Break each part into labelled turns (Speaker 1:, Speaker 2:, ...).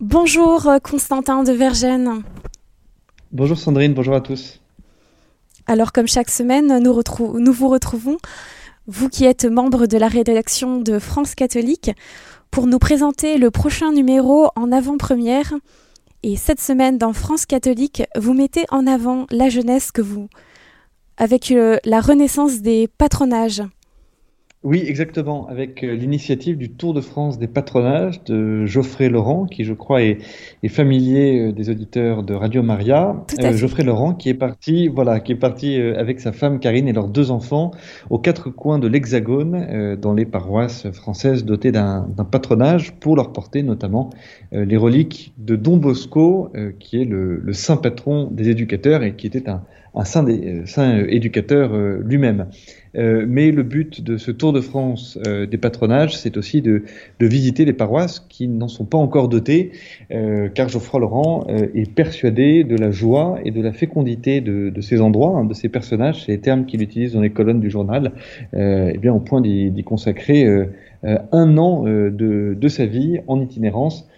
Speaker 1: Bonjour euh, Constantin de Vergène.
Speaker 2: Bonjour Sandrine, bonjour à tous.
Speaker 1: Alors comme chaque semaine, nous, nous vous retrouvons, vous qui êtes membre de la rédaction de France catholique, pour nous présenter le prochain numéro en avant-première. Et cette semaine dans France catholique, vous mettez en avant la jeunesse que vous, avec euh, la renaissance des patronages.
Speaker 2: Oui, exactement, avec euh, l'initiative du Tour de France des patronages de Geoffrey Laurent, qui je crois est, familier euh, des auditeurs de Radio Maria.
Speaker 1: Euh,
Speaker 2: Geoffrey Laurent qui est parti, voilà, qui est parti avec sa femme Karine et leurs deux enfants aux quatre coins de l'Hexagone, dans les paroisses françaises dotées d'un patronage pour leur porter notamment les reliques de Don Bosco, qui est le, saint patron des éducateurs et qui était un, un saint, des, saint éducateur lui-même. Euh, mais le but de ce Tour de France euh, des patronages, c'est aussi de, visiter les paroisses qui n'en sont pas encore dotées, euh, car Geoffroy Laurent est persuadé de la joie et de la fécondité de, ces endroits, hein, de ces personnages, les termes qu'il utilise dans les colonnes du journal, eh bien au point d'y consacrer un an de, de, sa vie en itinérance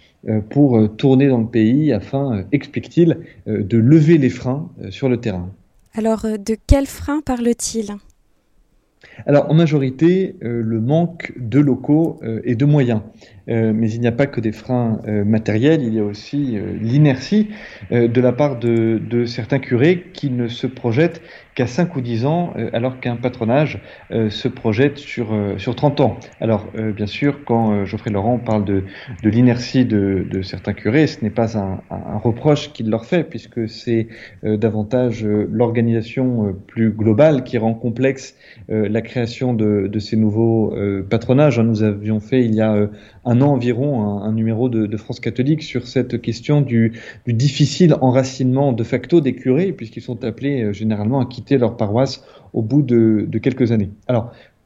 Speaker 2: pour tourner dans le pays afin, explique-t-il, de lever les freins sur le terrain.
Speaker 1: Alors, de quels freins parle-t-il?
Speaker 2: Alors en majorité, euh, le manque de locaux euh, et de moyens. Euh, mais il n'y a pas que des freins matériels, il y a aussi l'inertie de la part de, certains curés qui ne se projettent qu'à 5 ou 10 ans, euh, alors qu'un patronage euh, se projette sur, euh, sur 30 ans. Alors, bien sûr, quand Geoffrey Laurent parle de, de l'inertie de, de, certains curés, ce n'est pas un, un reproche qu'il leur fait, puisque c'est davantage l'organisation plus globale qui rend complexe la création de ces nouveaux patronages. Nous avions fait il y a un an environ un, un numéro de, France catholique sur cette question du, difficile enracinement de facto des curés, puisqu'ils sont appelés généralement à quitter leur paroisse au bout de, quelques années.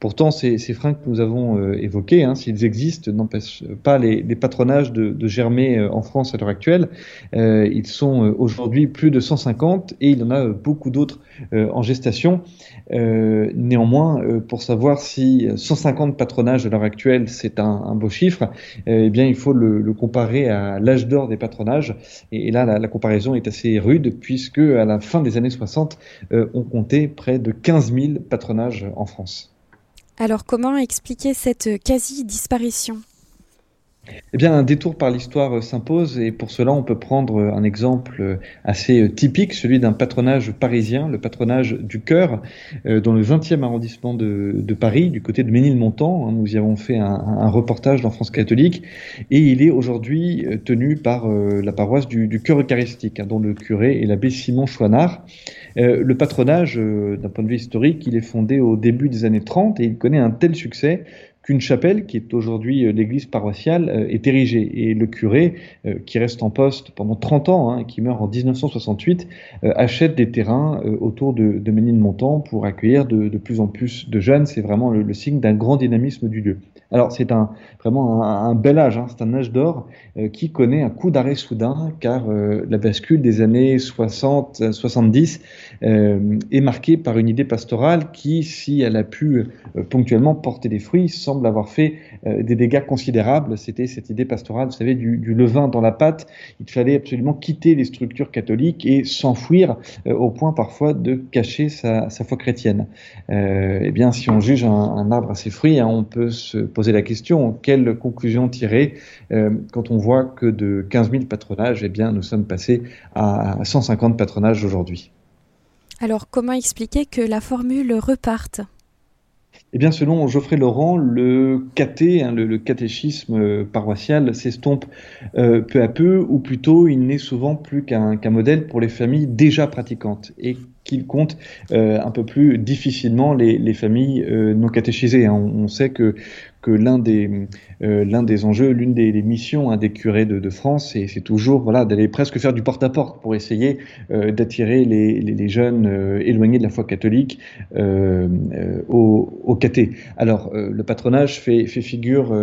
Speaker 2: Pourtant, ces, freins que nous avons euh, évoqués, hein, s'ils existent, n'empêchent pas les, patronages de, germer euh, en France à l'heure actuelle. Euh, ils sont aujourd'hui plus de 150 et il y en a beaucoup d'autres en gestation. néanmoins, pour savoir si 150 patronages à l'heure actuelle, c'est un, beau chiffre, eh bien, il faut le, comparer à l'âge d'or des patronages. Et, là, la, la, comparaison est assez rude puisque à la fin des années 60, on comptait près de 15 000 patronages en France.
Speaker 1: Alors comment expliquer cette quasi-disparition?
Speaker 2: Eh bien, un détour par l'histoire s'impose et pour cela, on peut prendre un exemple assez typique, celui d'un patronage parisien, le patronage du cœur, euh, dans le 20e arrondissement de, Paris, du côté de Ménilmontant. Hein, nous y avons fait un, reportage dans France catholique et il est aujourd'hui euh, tenu par euh, la paroisse du, cœur eucharistique, hein, dont le curé est l'abbé Simon Chouinard. le patronage, d'un point de vue historique, il est fondé au début des années 30 et il connaît un tel succès qu'une chapelle, qui est aujourd'hui euh, l'église paroissiale, euh, est érigée. Et le curé, euh, qui reste en poste pendant 30 ans, hein, qui meurt en 1968, achète des terrains autour de, de Ménilmontant pour accueillir de, plus en plus de jeunes. C'est vraiment le signe d'un grand dynamisme du lieu. Alors c'est un, vraiment un, bel âge, hein. c'est un âge d'or euh, qui connaît un coup d'arrêt soudain car euh, la bascule des années 60-70 euh, est marquée par une idée pastorale qui, si elle a pu ponctuellement porter des fruits, semble avoir fait des dégâts considérables. C'était cette idée pastorale, vous savez, du, levain dans la pâte. Il fallait absolument quitter les structures catholiques et s'enfuir au point parfois de cacher sa, foi chrétienne. eh bien, si on juge un, arbre à ses fruits, hein, on peut se poser la question, quelle conclusion tirer euh, quand on voit que de 15 000 patronages, eh bien, nous sommes passés à 150 patronages aujourd'hui.
Speaker 1: Alors, comment expliquer que la formule reparte?
Speaker 2: Eh bien, selon Geoffrey Laurent, le caté, hein, le, catéchisme euh, paroissial s'estompe euh, peu à peu, ou plutôt il n'est souvent plus qu'un modèle pour les familles déjà pratiquantes et qu'il compte un peu plus difficilement les, familles non catéchisées. Hein. on, sait que que l'un des, euh, l'un des enjeux, l'une des, missions hein, des curés de, France, c'est toujours d'aller presque faire du porte-à-porte pour essayer euh, d'attirer les, jeunes euh, éloignés de la foi catholique au, au caté. Alors, le patronage fait, figure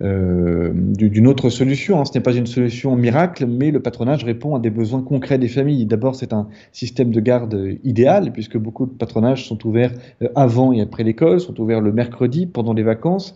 Speaker 2: d'une autre solution. Hein. Ce n'est pas une solution miracle, mais le patronage répond à des besoins concrets des familles. D'abord, c'est un système de garde idéal, puisque beaucoup de patronages sont ouverts avant et après l'école, sont ouverts le mercredi, pendant les vacances.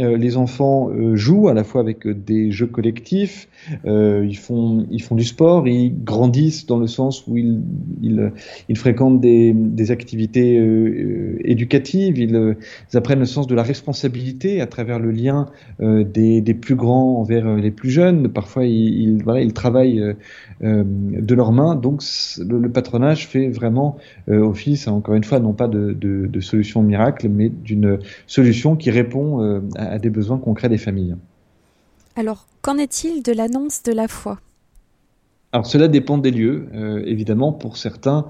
Speaker 2: euh, les enfants euh, jouent à la fois avec des jeux collectifs, ils, font, ils font du sport, ils grandissent dans le sens où ils, ils, fréquentent des, des activités éducatives, ils, apprennent le sens de la responsabilité à travers le lien des, des, plus grands envers les plus jeunes. Parfois, ils, voilà, ils travaillent de leurs mains. Donc, le, patronage fait vraiment office, encore une fois, non pas de, de, de solution miracle, mais d'une solution qui répond à à, des besoins concrets des familles.
Speaker 1: Alors, qu'en est-il de l'annonce de la foi?
Speaker 2: Alors cela dépend des lieux, euh, évidemment. Pour certains,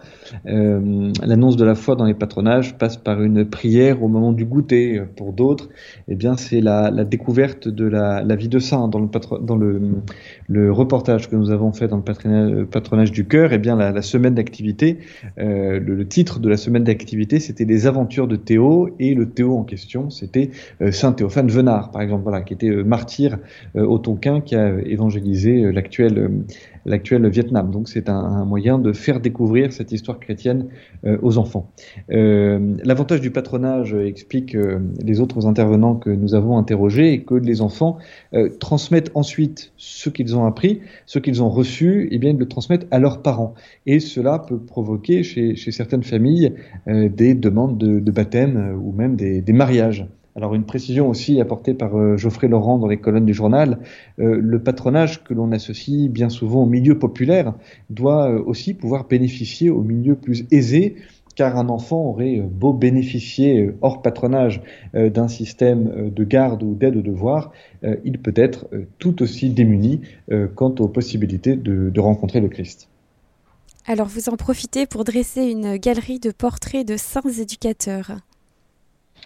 Speaker 2: euh, l'annonce de la foi dans les patronages passe par une prière au moment du goûter. Pour d'autres, eh bien c'est la, découverte de la, vie de saint. Dans le, dans le, reportage que nous avons fait dans le patronage, du cœur, eh bien la, semaine d'activité, euh, le, titre de la semaine d'activité, c'était les aventures de Théo et le Théo en question, c'était Saint Théophane Venard, par exemple, voilà, qui était martyr au Tonkin, qui a évangélisé l'actuel l'actuel Vietnam. Donc c'est un, moyen de faire découvrir cette histoire chrétienne euh, aux enfants. Euh, l'avantage du patronage, euh, explique les autres intervenants que nous avons interrogés, est que les enfants transmettent ensuite ce qu'ils ont appris, ce qu'ils ont reçu, et bien ils le transmettent à leurs parents. Et cela peut provoquer chez, certaines familles des demandes de, baptême ou même des mariages. Alors une précision aussi apportée par euh, Geoffrey Laurent dans les colonnes du journal, euh, le patronage que l'on associe bien souvent au milieu populaire doit euh, aussi pouvoir bénéficier au milieu plus aisé car un enfant aurait beau bénéficier hors patronage d'un système de garde ou d'aide aux devoirs, il peut être tout aussi démuni quant aux possibilités de rencontrer le Christ.
Speaker 1: Alors vous en profitez pour dresser une galerie de portraits de saints éducateurs.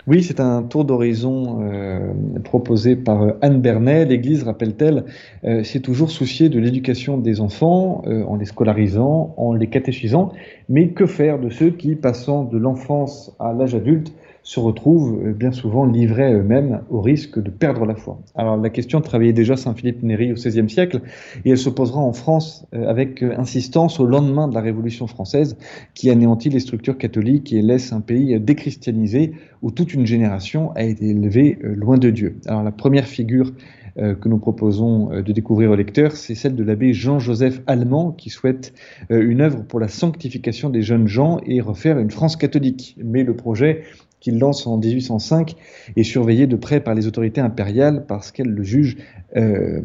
Speaker 2: Oui, c'est un tour d'horizon euh, proposé par euh, Anne Bernet. L'Église, rappelle-t-elle, euh, s'est toujours souciée de l'éducation des enfants en les scolarisant, en les catéchisant. Mais que faire de ceux qui, passant de l'enfance à l'âge adulte, se retrouvent euh, bien souvent livrés eux-mêmes au risque de perdre la foi. Alors la question travaillait déjà Saint Philippe Néri au XVIe siècle et elle se posera en France euh, avec euh, insistance au lendemain de la Révolution française qui anéantit les structures catholiques et laisse un pays déchristianisé où toute une génération a été élevée loin de Dieu. Alors la première figure que nous proposons de découvrir au lecteur, c'est celle de l'abbé Jean-Joseph Allemand qui souhaite une œuvre pour la sanctification des jeunes gens et refaire une France catholique. Mais le projet qu'il lance en 1805 est surveillé de près par les autorités impériales parce qu'elles le jugent, euh,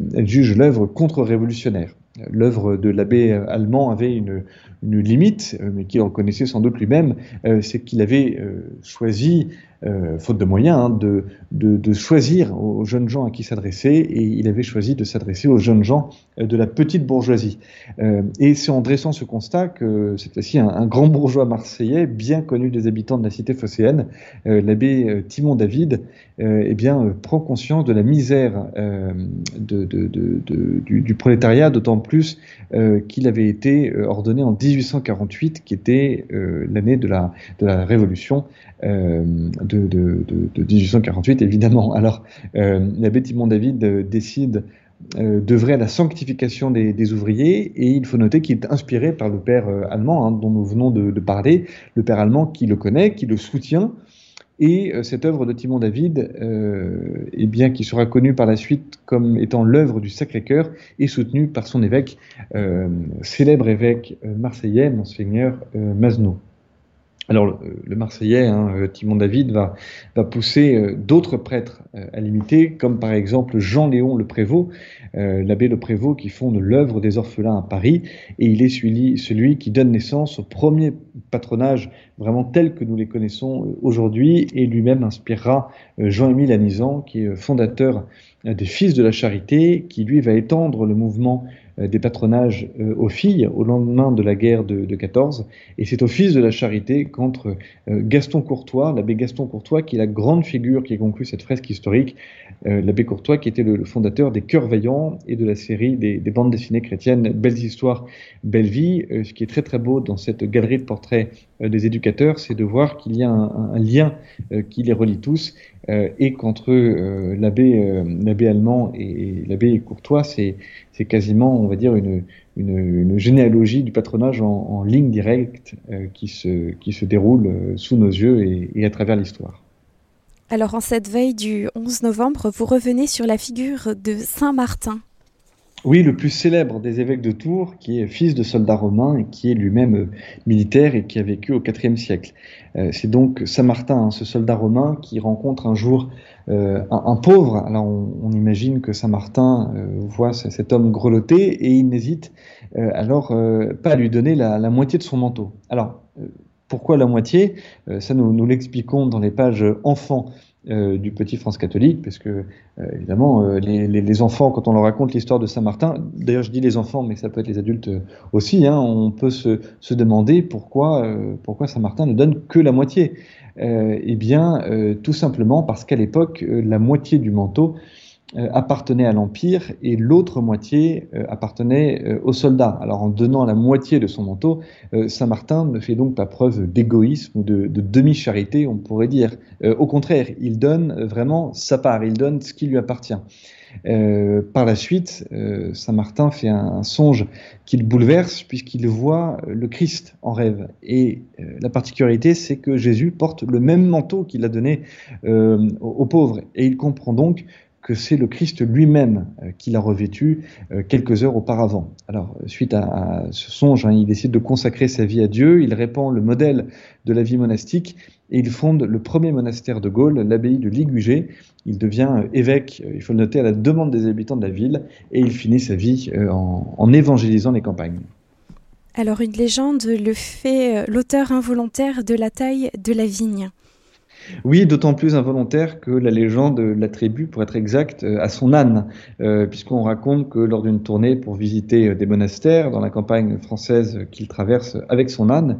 Speaker 2: l'œuvre contre-révolutionnaire. L'œuvre de l'abbé allemand avait une, une limite, euh, mais qu'il reconnaissait sans doute lui-même, euh, c'est qu'il avait choisi euh, faute de moyens, hein, de, choisir aux jeunes gens à qui s'adresser, et il avait choisi de s'adresser aux jeunes gens euh, de la petite bourgeoisie. Euh, et c'est en dressant ce constat que cette fois-ci un, grand bourgeois marseillais, bien connu des habitants de la cité phocéenne, l'abbé Timon David, eh bien, prend conscience de la misère du, prolétariat, d'autant plus qu'il avait été ordonné en 1848, qui était l'année de la, de la Révolution. De de, 1848, évidemment. Alors, euh, l'abbé Timon David euh, décide euh, d'œuvrer à la sanctification des, ouvriers et il faut noter qu'il est inspiré par le père euh, allemand hein, dont nous venons de, parler, le père allemand qui le connaît, qui le soutient. Et cette œuvre de Timon David, eh bien, qui sera connue par la suite comme étant l'œuvre du Sacré-Cœur, est soutenue par son évêque, célèbre évêque marseillais, Monseigneur Mazneau. Alors le Marseillais, hein, euh, Timon David, va, pousser euh, d'autres prêtres euh, à l'imiter, comme par exemple Jean-Léon Le Prévost, l'abbé Le Prévost qui fonde l'œuvre des orphelins à Paris, et il est celui, qui donne naissance au premier patronage vraiment tel que nous les connaissons aujourd'hui, et lui-même inspirera Jean-Émile Anizan, qui est fondateur des Fils de la Charité, qui lui va étendre le mouvement des patronages euh, aux filles au lendemain de la guerre de, de 14. Et c'est au fils de la charité qu'entre euh, Gaston Courtois, l'abbé Gaston Courtois, qui est la grande figure qui conclut cette fresque historique, l'abbé Courtois qui était le, fondateur des Cœurs Vaillants et de la série des, des bandes dessinées chrétiennes Belles Histoires, Belle Vie. ce qui est très très beau dans cette galerie de portraits des éducateurs, c'est de voir qu'il y a un, lien qui les relie tous et qu'entre l'abbé allemand et l'abbé Courtois, c'est quasiment, on va dire, une, une, généalogie du patronage en, ligne directe euh, qui, se, qui se déroule euh, sous nos yeux et, à travers l'histoire.
Speaker 1: Alors en cette veille du 11 novembre, vous revenez sur la figure de Saint Martin.
Speaker 2: Oui, le plus célèbre des évêques de Tours, qui est fils de soldat romain et qui est lui-même euh, militaire et qui a vécu au IVe siècle. Euh, c'est donc Saint Martin, hein, ce soldat romain, qui rencontre un jour euh, un, pauvre. Alors on, imagine que Saint Martin voit cet homme grelotter et il n'hésite alors pas à lui donner la, moitié de son manteau. Alors pourquoi la moitié? Ça nous, nous l'expliquons dans les pages enfants euh, du petit France catholique, parce que euh, évidemment, euh, les, enfants, quand on leur raconte l'histoire de Saint Martin, d'ailleurs je dis les enfants, mais ça peut être les adultes aussi, hein, on peut se, se demander pourquoi, pourquoi Saint Martin ne donne que la moitié. eh bien, tout simplement parce qu'à l'époque, la moitié du manteau appartenait à l'Empire et l'autre moitié euh, appartenait euh, aux soldats. Alors en donnant la moitié de son manteau, Saint Martin ne fait donc pas preuve d'égoïsme ou de, demi-charité, on pourrait dire. au contraire, il donne vraiment sa part, il donne ce qui lui appartient. par la suite, Saint Martin fait un, songe qu'il bouleverse puisqu'il voit le Christ en rêve. Et la particularité, c'est que Jésus porte le même manteau qu'il a donné aux pauvres. Et il comprend donc que c'est le Christ lui-même euh, qui l'a revêtu euh, quelques heures auparavant. Alors, suite à, ce songe, hein, il décide de consacrer sa vie à Dieu, il répand le modèle de la vie monastique et il fonde le premier monastère de Gaulle, l'abbaye de Ligugé. Il devient euh, évêque, il faut le noter, à la demande des habitants de la ville et il finit sa vie en, en évangélisant les campagnes.
Speaker 1: Alors, une légende le fait l'auteur involontaire de la taille de la vigne.
Speaker 2: Oui, d'autant plus involontaire que la légende l'attribue, pour être exact, euh, à son âne, euh, puisqu'on raconte que lors d'une tournée pour visiter euh, des monastères dans la campagne française qu'il traverse avec son âne,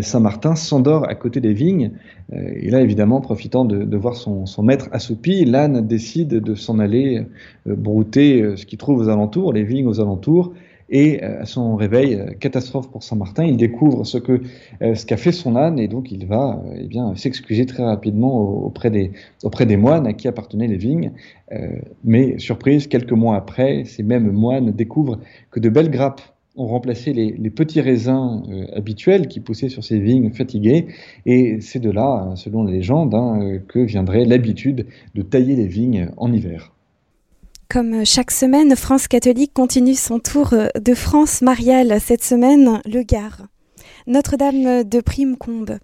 Speaker 2: Saint-Martin s'endort à côté des vignes. et là, évidemment, profitant de, voir son, son, maître assoupi, l'âne décide de s'en aller brouter ce qu'il trouve aux alentours, les vignes aux alentours, et euh, à son réveil, euh, catastrophe pour Saint-Martin, il découvre ce que euh, ce qu'a fait son âne et donc il va eh bien s'excuser très rapidement auprès des auprès des moines à qui appartenaient les vignes. mais surprise, quelques mois après, ces mêmes moines découvrent que de belles grappes ont remplacé les, petits raisins habituels qui poussaient sur ces vignes fatiguées. Et c'est de là, selon la légende, hein, que viendrait l'habitude de tailler les vignes en hiver.
Speaker 1: Comme chaque semaine, France catholique continue son tour de France mariale. Cette semaine, le Gard. Notre-Dame de Primecombe.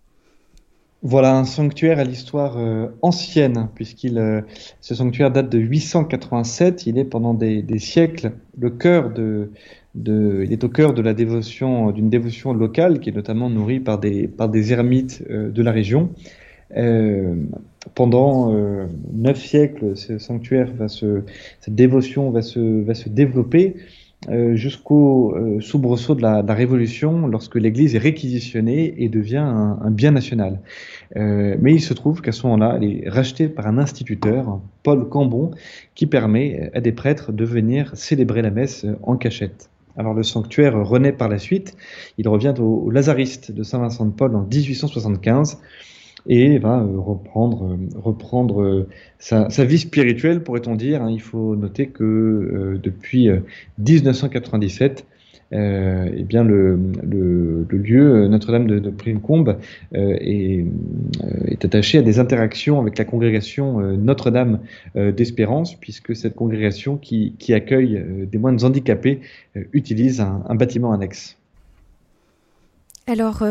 Speaker 2: Voilà un sanctuaire à l'histoire euh, ancienne, puisqu'il euh, ce sanctuaire date de 887. Il est pendant des, siècles le cœur de, il est au cœur de la dévotion d'une dévotion locale qui est notamment nourrie par des par des ermites euh, de la région. Euh, pendant euh, neuf siècles, ce sanctuaire va se, cette dévotion va se, va se développer euh, jusqu'au euh, soubresaut de la, de la, Révolution, lorsque l'Église est réquisitionnée et devient un, un bien national. Euh, mais il se trouve qu'à ce moment-là, elle est rachetée par un instituteur, Paul Cambon, qui permet à des prêtres de venir célébrer la messe en cachette. Alors le sanctuaire renaît par la suite, il revient au, au Lazariste de Saint-Vincent de Paul en 1875 et va euh, reprendre, euh, euh, sa, vie spirituelle, pourrait-on dire. Hein. Il faut noter que depuis 1997, euh, eh bien le, lieu Notre-Dame de, de Primecombe est, est, attaché à des interactions avec la congrégation Notre-Dame d'Espérance, puisque cette congrégation qui, accueille des moines handicapés utilise un bâtiment annexe.
Speaker 1: Alors,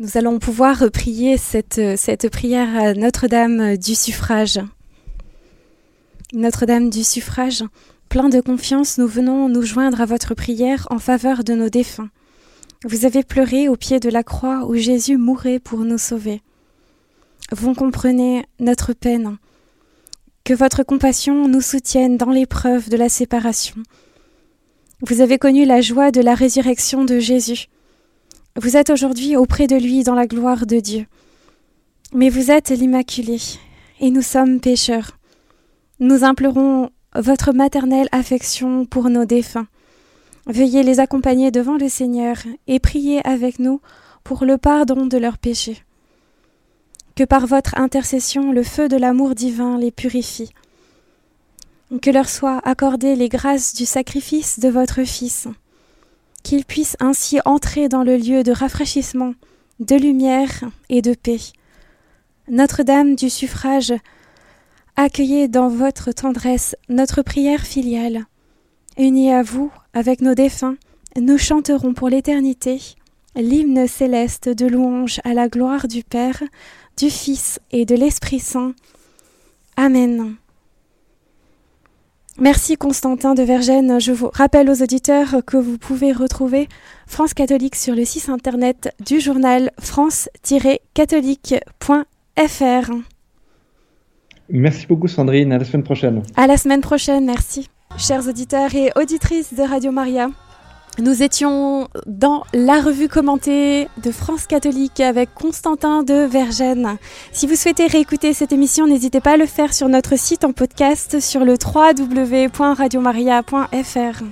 Speaker 1: nous allons pouvoir prier cette, cette prière à Notre-Dame du suffrage. Notre-Dame du suffrage, plein de confiance, nous venons nous joindre à votre prière en faveur de nos défunts. Vous avez pleuré au pied de la croix où Jésus mourait pour nous sauver. Vous comprenez notre peine. Que votre compassion nous soutienne dans l'épreuve de la séparation. Vous avez connu la joie de la résurrection de Jésus. Vous êtes aujourd'hui auprès de lui dans la gloire de Dieu. Mais vous êtes l'Immaculée, et nous sommes pécheurs. Nous implorons votre maternelle affection pour nos défunts. Veuillez les accompagner devant le Seigneur et priez avec nous pour le pardon de leurs péchés. Que par votre intercession le feu de l'amour divin les purifie. Que leur soient accordées les grâces du sacrifice de votre Fils qu'ils puissent ainsi entrer dans le lieu de rafraîchissement, de lumière et de paix. Notre-Dame du suffrage, accueillez dans votre tendresse notre prière filiale. Unis à vous, avec nos défunts, nous chanterons pour l'éternité l'hymne céleste de louange à la gloire du Père, du Fils et de l'Esprit Saint. Amen. Merci Constantin de Vergène. Je vous rappelle aux auditeurs que vous pouvez retrouver France Catholique sur le site internet du journal france-catholique.fr.
Speaker 2: Merci beaucoup Sandrine, à la semaine prochaine.
Speaker 1: À la semaine prochaine, merci. Chers auditeurs et auditrices de Radio Maria, nous étions dans la revue commentée de France Catholique avec Constantin de Vergène. Si vous souhaitez réécouter cette émission, n'hésitez pas à le faire sur notre site en podcast sur le www.radiomaria.fr.